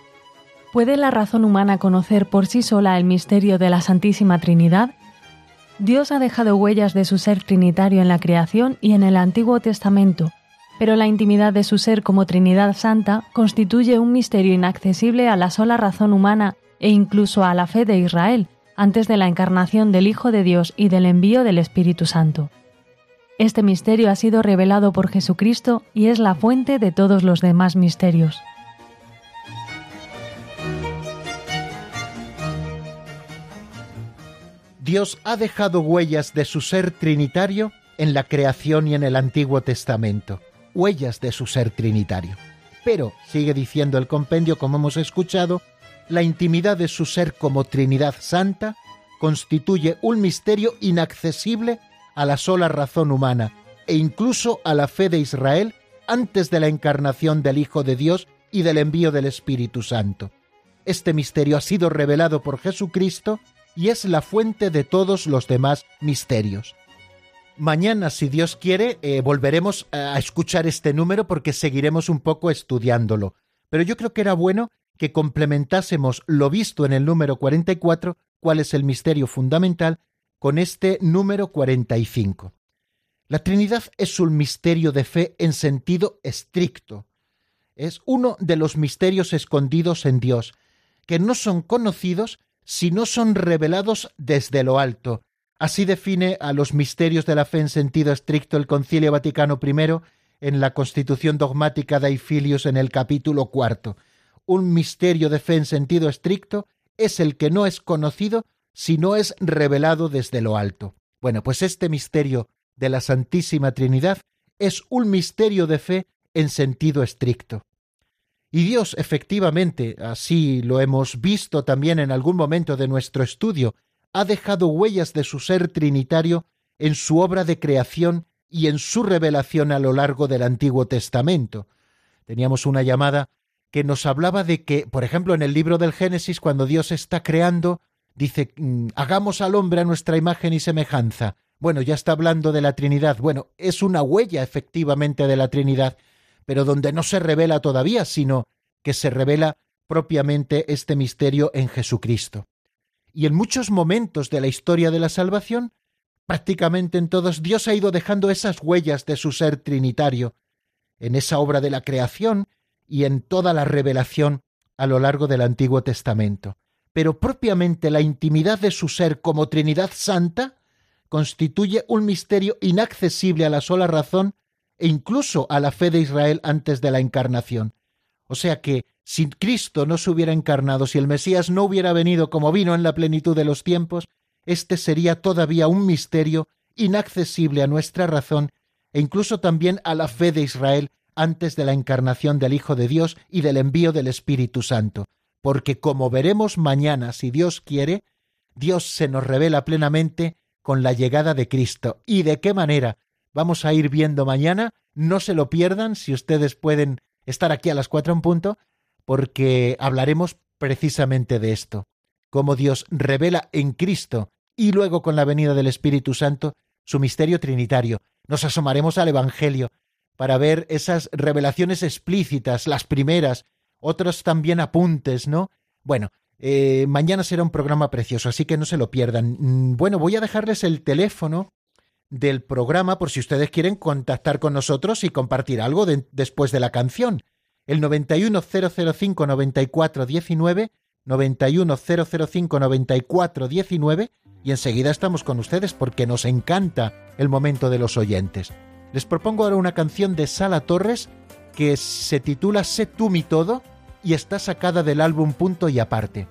¿Puede la razón humana conocer por sí sola el misterio de la Santísima Trinidad? Dios ha dejado huellas de su ser trinitario en la creación y en el Antiguo Testamento, pero la intimidad de su ser como Trinidad Santa constituye un misterio inaccesible a la sola razón humana e incluso a la fe de Israel, antes de la encarnación del Hijo de Dios y del envío del Espíritu Santo. Este misterio ha sido revelado por Jesucristo y es la fuente de todos los demás misterios. Dios ha dejado huellas de su ser trinitario en la creación y en el Antiguo Testamento huellas de su ser trinitario. Pero, sigue diciendo el compendio, como hemos escuchado, la intimidad de su ser como Trinidad Santa constituye un misterio inaccesible a la sola razón humana e incluso a la fe de Israel antes de la encarnación del Hijo de Dios y del envío del Espíritu Santo. Este misterio ha sido revelado por Jesucristo y es la fuente de todos los demás misterios. Mañana, si Dios quiere, eh, volveremos a escuchar este número porque seguiremos un poco estudiándolo. Pero yo creo que era bueno que complementásemos lo visto en el número 44, cuál es el misterio fundamental, con este número 45. La Trinidad es un misterio de fe en sentido estricto. Es uno de los misterios escondidos en Dios, que no son conocidos si no son revelados desde lo alto, Así define a los misterios de la fe en sentido estricto el Concilio Vaticano I en la Constitución dogmática de Filius en el capítulo cuarto. Un misterio de fe en sentido estricto es el que no es conocido si no es revelado desde lo alto. Bueno, pues este misterio de la Santísima Trinidad es un misterio de fe en sentido estricto. Y Dios, efectivamente, así lo hemos visto también en algún momento de nuestro estudio, ha dejado huellas de su ser trinitario en su obra de creación y en su revelación a lo largo del Antiguo Testamento. Teníamos una llamada que nos hablaba de que, por ejemplo, en el libro del Génesis, cuando Dios está creando, dice, mm, hagamos al hombre a nuestra imagen y semejanza. Bueno, ya está hablando de la Trinidad. Bueno, es una huella efectivamente de la Trinidad, pero donde no se revela todavía, sino que se revela propiamente este misterio en Jesucristo y en muchos momentos de la historia de la salvación, prácticamente en todos, Dios ha ido dejando esas huellas de su ser trinitario, en esa obra de la creación y en toda la revelación a lo largo del Antiguo Testamento. Pero propiamente la intimidad de su ser como Trinidad Santa constituye un misterio inaccesible a la sola razón e incluso a la fe de Israel antes de la encarnación. O sea que si Cristo no se hubiera encarnado, si el Mesías no hubiera venido como vino en la plenitud de los tiempos, este sería todavía un misterio inaccesible a nuestra razón e incluso también a la fe de Israel antes de la encarnación del Hijo de Dios y del envío del Espíritu Santo. Porque como veremos mañana, si Dios quiere, Dios se nos revela plenamente con la llegada de Cristo. ¿Y de qué manera? Vamos a ir viendo mañana, no se lo pierdan si ustedes pueden estar aquí a las cuatro en punto, porque hablaremos precisamente de esto, cómo Dios revela en Cristo y luego con la venida del Espíritu Santo su misterio trinitario. Nos asomaremos al Evangelio para ver esas revelaciones explícitas, las primeras, otros también apuntes, ¿no? Bueno, eh, mañana será un programa precioso, así que no se lo pierdan. Mm, bueno, voy a dejarles el teléfono del programa por si ustedes quieren contactar con nosotros y compartir algo después de la canción. El 91005 9419 91005 9419 y enseguida estamos con ustedes porque nos encanta el momento de los oyentes. Les propongo ahora una canción de Sala Torres que se titula Sé tú mi todo y está sacada del álbum Punto y Aparte.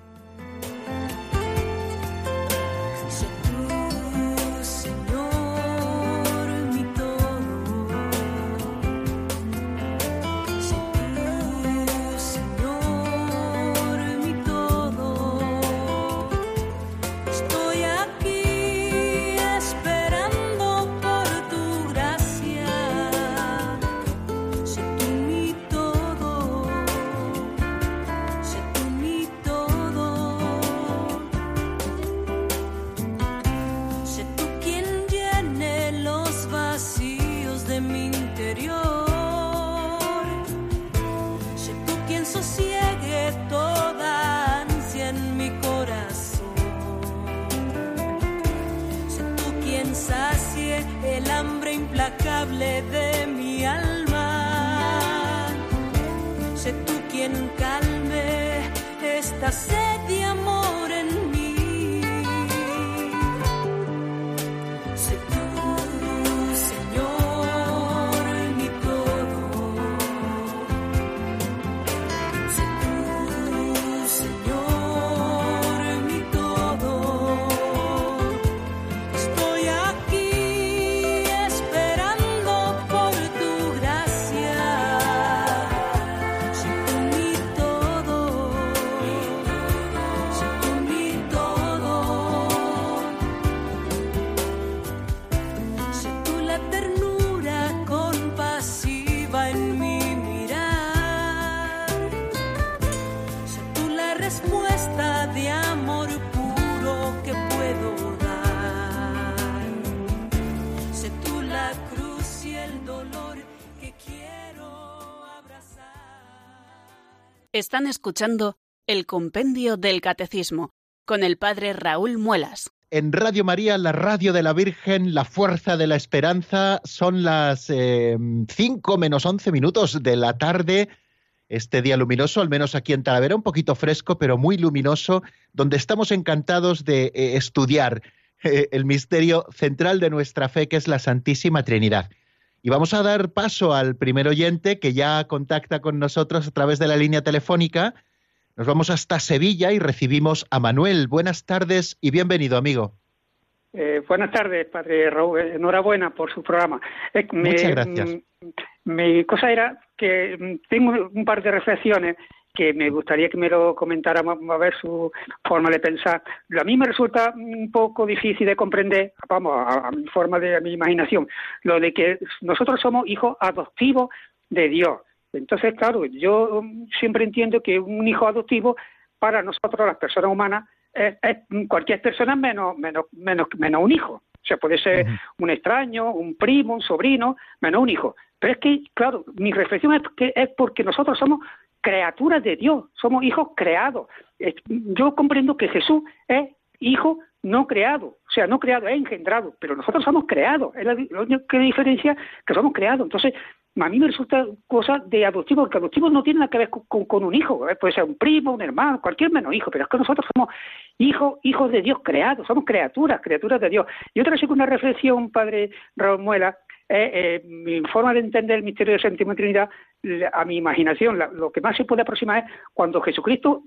Están escuchando el Compendio del Catecismo con el Padre Raúl Muelas. En Radio María, la radio de la Virgen, la fuerza de la esperanza, son las 5 eh, menos 11 minutos de la tarde. Este día luminoso, al menos aquí en Talavera, un poquito fresco, pero muy luminoso, donde estamos encantados de eh, estudiar eh, el misterio central de nuestra fe, que es la Santísima Trinidad. Y vamos a dar paso al primer oyente que ya contacta con nosotros a través de la línea telefónica. Nos vamos hasta Sevilla y recibimos a Manuel. Buenas tardes y bienvenido, amigo. Eh, buenas tardes, padre Raúl. Enhorabuena por su programa. Muchas gracias. Mm, mi cosa era que mm, tengo un par de reflexiones que me gustaría que me lo comentara a ver su forma de pensar. A mí me resulta un poco difícil de comprender, vamos, a, mi forma de a mi imaginación, lo de que nosotros somos hijos adoptivos de Dios. Entonces, claro, yo siempre entiendo que un hijo adoptivo para nosotros, las personas humanas, es, cualquier persona menos, menos, menos, menos un hijo. O sea, puede ser un extraño, un primo, un sobrino, menos un hijo. Pero es que, claro, mi reflexión es que es porque nosotros somos criaturas de Dios, somos hijos creados. Yo comprendo que Jesús es hijo no creado, o sea, no creado, es engendrado, pero nosotros somos creados, es la, única diferencia que somos creados. Entonces, a mí me resulta cosa de adoptivo, porque adoptivo no tiene nada que ver con, un hijo, ¿eh? puede ser un primo, un hermano, cualquier menos hijo, pero es que nosotros somos hijos, hijos de Dios creados, somos criaturas, criaturas de Dios. Y otra vez una reflexión, padre Raúl Muela, eh, mi forma de entender el misterio de Santísima Trinidad, a mi imaginación, lo que más se puede aproximar es cuando Jesucristo,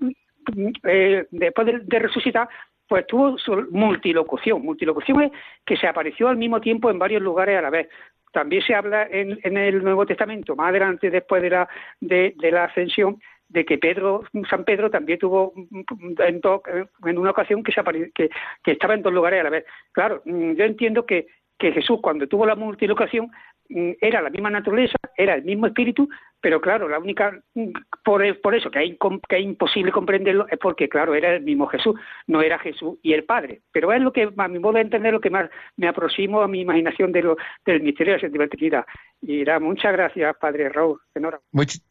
eh, después de, resucitar, pues tuvo su multilocución. Multilocución es que se apareció al mismo tiempo en varios lugares a la vez. También se habla en, el Nuevo Testamento, más adelante, después de la, de, la ascensión, de que Pedro, San Pedro también tuvo en, en una ocasión que, se que, que, estaba en dos lugares a la vez. Claro, yo entiendo que que Jesús cuando tuvo la multilocación mm, era la misma naturaleza, era el mismo espíritu, pero claro, la única, mm, por, por eso que, que es imposible comprenderlo, es porque, claro, era el mismo Jesús, no era Jesús y el Padre. Pero es lo que, a mi modo de entender, lo que más me aproximo a mi imaginación de lo, del misterio de la Trinidad. Y era muchas gracias, Padre Raúl.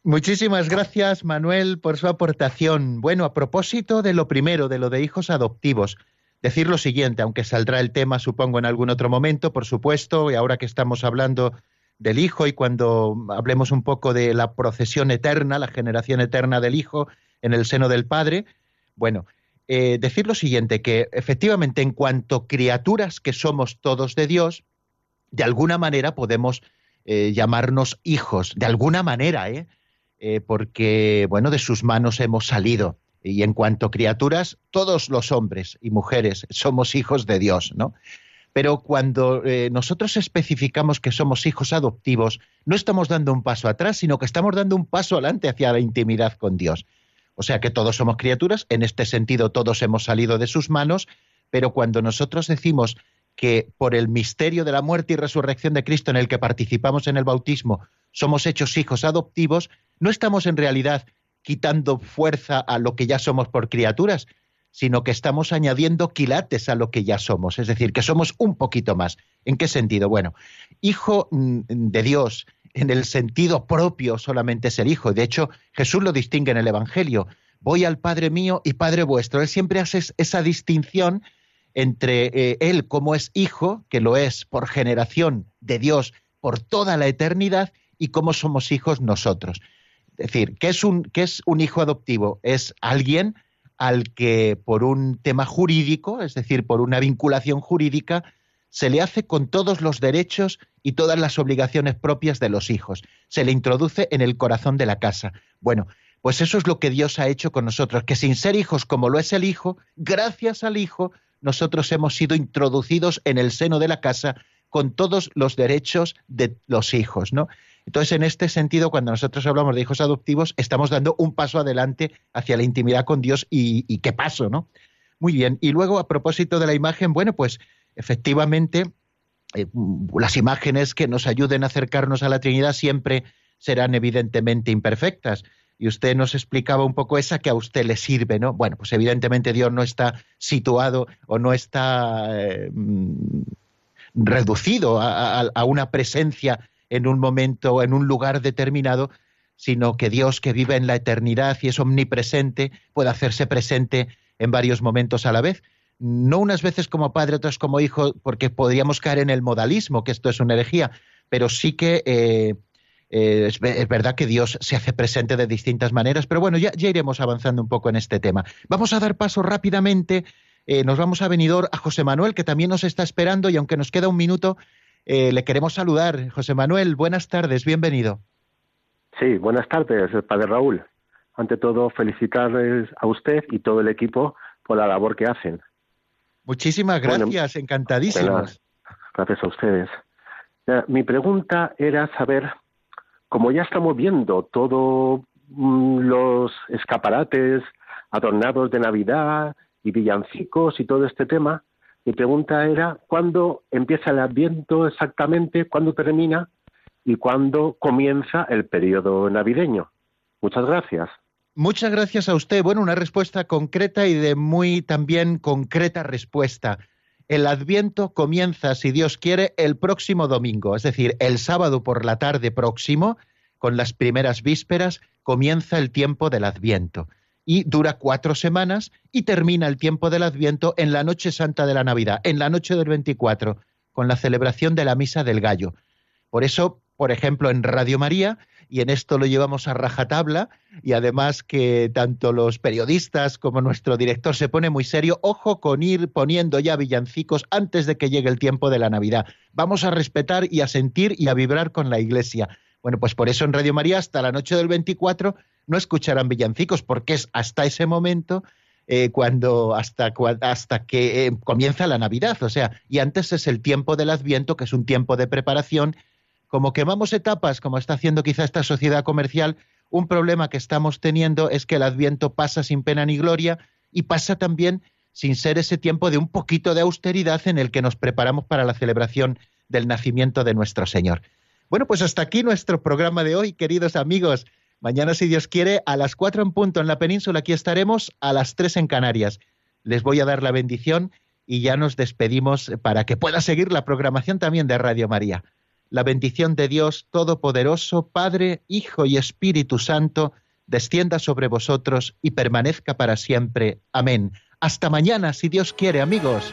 muchísimas gracias, Manuel, por su aportación. Bueno, a propósito de lo primero, de lo de hijos adoptivos, decir lo siguiente, aunque saldrá el tema, supongo, en algún otro momento, por supuesto, y ahora que estamos hablando del Hijo y cuando hablemos un poco de la procesión eterna, la generación eterna del Hijo en el seno del Padre, bueno, eh, decir lo siguiente, que efectivamente en cuanto criaturas que somos todos de Dios, de alguna manera podemos eh, llamarnos hijos, de alguna manera, ¿eh? ¿eh? porque, bueno, de sus manos hemos salido. Y en cuanto criaturas, todos los hombres y mujeres somos hijos de Dios, ¿no? Pero cuando eh, nosotros especificamos que somos hijos adoptivos, no estamos dando un paso atrás, sino que estamos dando un paso adelante hacia la intimidad con Dios. O sea que todos somos criaturas, en este sentido todos hemos salido de sus manos, pero cuando nosotros decimos que por el misterio de la muerte y resurrección de Cristo en el que participamos en el bautismo somos hechos hijos adoptivos, no estamos en realidad quitando fuerza a lo que ya somos por criaturas, sino que estamos añadiendo quilates a lo que ya somos, es decir, que somos un poquito más. ¿En qué sentido? Bueno, hijo mm, de Dios, en el sentido propio solamente es el hijo. De hecho, Jesús lo distingue en el Evangelio. Voy al Padre mío y Padre vuestro. Él siempre hace esa distinción entre eh, Él como es hijo, que lo es por generación de Dios por toda la eternidad, y cómo somos hijos nosotros. Es decir, ¿qué es un, es un hijo adoptivo? Es alguien al que por un tema jurídico, es decir, por una vinculación jurídica, se le hace con todos los derechos y todas las obligaciones propias de los hijos. Se le introduce en el corazón de la casa. Bueno, pues eso es lo que Dios ha hecho con nosotros, que sin ser hijos como lo es el Hijo, gracias al Hijo, nosotros hemos sido introducidos en el seno de la casa con todos los derechos de los hijos, ¿no? Entonces, en este sentido, cuando nosotros hablamos de hijos adoptivos, estamos dando un paso adelante hacia la intimidad con Dios y, qué paso, ¿no? Muy bien. Y luego, a propósito de la imagen, bueno, pues efectivamente, eh, las imágenes que nos ayuden a acercarnos a la Trinidad siempre serán evidentemente imperfectas. Y usted nos explicaba un poco esa que a usted le sirve, ¿no? Bueno, pues evidentemente Dios no está situado o no está eh, mm, reducido a, una presencia en un momento, en un lugar determinado, sino que Dios que vive en la eternidad y es omnipresente puede hacerse presente en varios momentos a la vez. No unas veces como padre, otras como hijo, porque podríamos caer en el modalismo, que esto es una herejía, pero sí que eh, eh, es, verdad que Dios se hace presente de distintas maneras, pero bueno, ya, iremos avanzando un poco en este tema. Vamos a dar paso rápidamente, eh, nos vamos a venir a José Manuel, que también nos está esperando, y aunque nos queda un minuto, eh, le queremos saludar. José Manuel, buenas tardes, bienvenido. Sí, buenas tardes, Padre Raúl. Ante todo, felicitarles a usted y todo el equipo por la labor que hacen. Muchísimas gracias, encantadísimos. Gracias a ustedes. mi pregunta era saber, como ya estamos viendo todos mm, los escaparates adornados de Navidad y villancicos y todo este tema, mi pregunta era cuándo empieza el Adviento exactamente, cuándo termina y cuándo comienza el periodo navideño. Muchas gracias. Muchas gracias a usted. Bueno, una respuesta concreta y de muy también concreta respuesta. El Adviento comienza, si Dios quiere, el próximo domingo, es decir, el sábado por la tarde próximo, con las primeras vísperas, comienza el tiempo del Adviento y dura cuatro semanas y termina el tiempo del Adviento en la noche santa de la Navidad, en la noche del 24, con la celebración de la Misa del Gallo. Por eso, por ejemplo, en Radio María, y en esto lo llevamos a rajatabla, y además que tanto los periodistas como nuestro director se pone muy serio, ojo con ir poniendo ya villancicos antes de que llegue el tiempo de la Navidad. Vamos a respetar y a sentir y a vibrar con la Iglesia. Bueno, pues por eso en Radio María hasta la noche del 24 no escucharán villancicos, porque es hasta ese momento eh, cuando hasta, hasta que eh, comienza la Navidad, o sea, y antes es el tiempo del Adviento, que es un tiempo de preparación. Como quemamos etapas, como está haciendo quizá esta sociedad comercial, un problema que estamos teniendo es que el Adviento pasa sin pena ni gloria y pasa también sin ser ese tiempo de un poquito de austeridad en el que nos preparamos para la celebración del nacimiento de nuestro Señor. Bueno, pues hasta aquí nuestro programa de hoy, queridos amigos. Mañana, si Dios quiere, a las cuatro en punto en la península, aquí estaremos, a las tres en Canarias. Les voy a dar la bendición y ya nos despedimos para que pueda seguir la programación también de Radio María. La bendición de Dios Todopoderoso, Padre, Hijo y Espíritu Santo, descienda sobre vosotros y permanezca para siempre. Amén. Hasta mañana, si Dios quiere, amigos.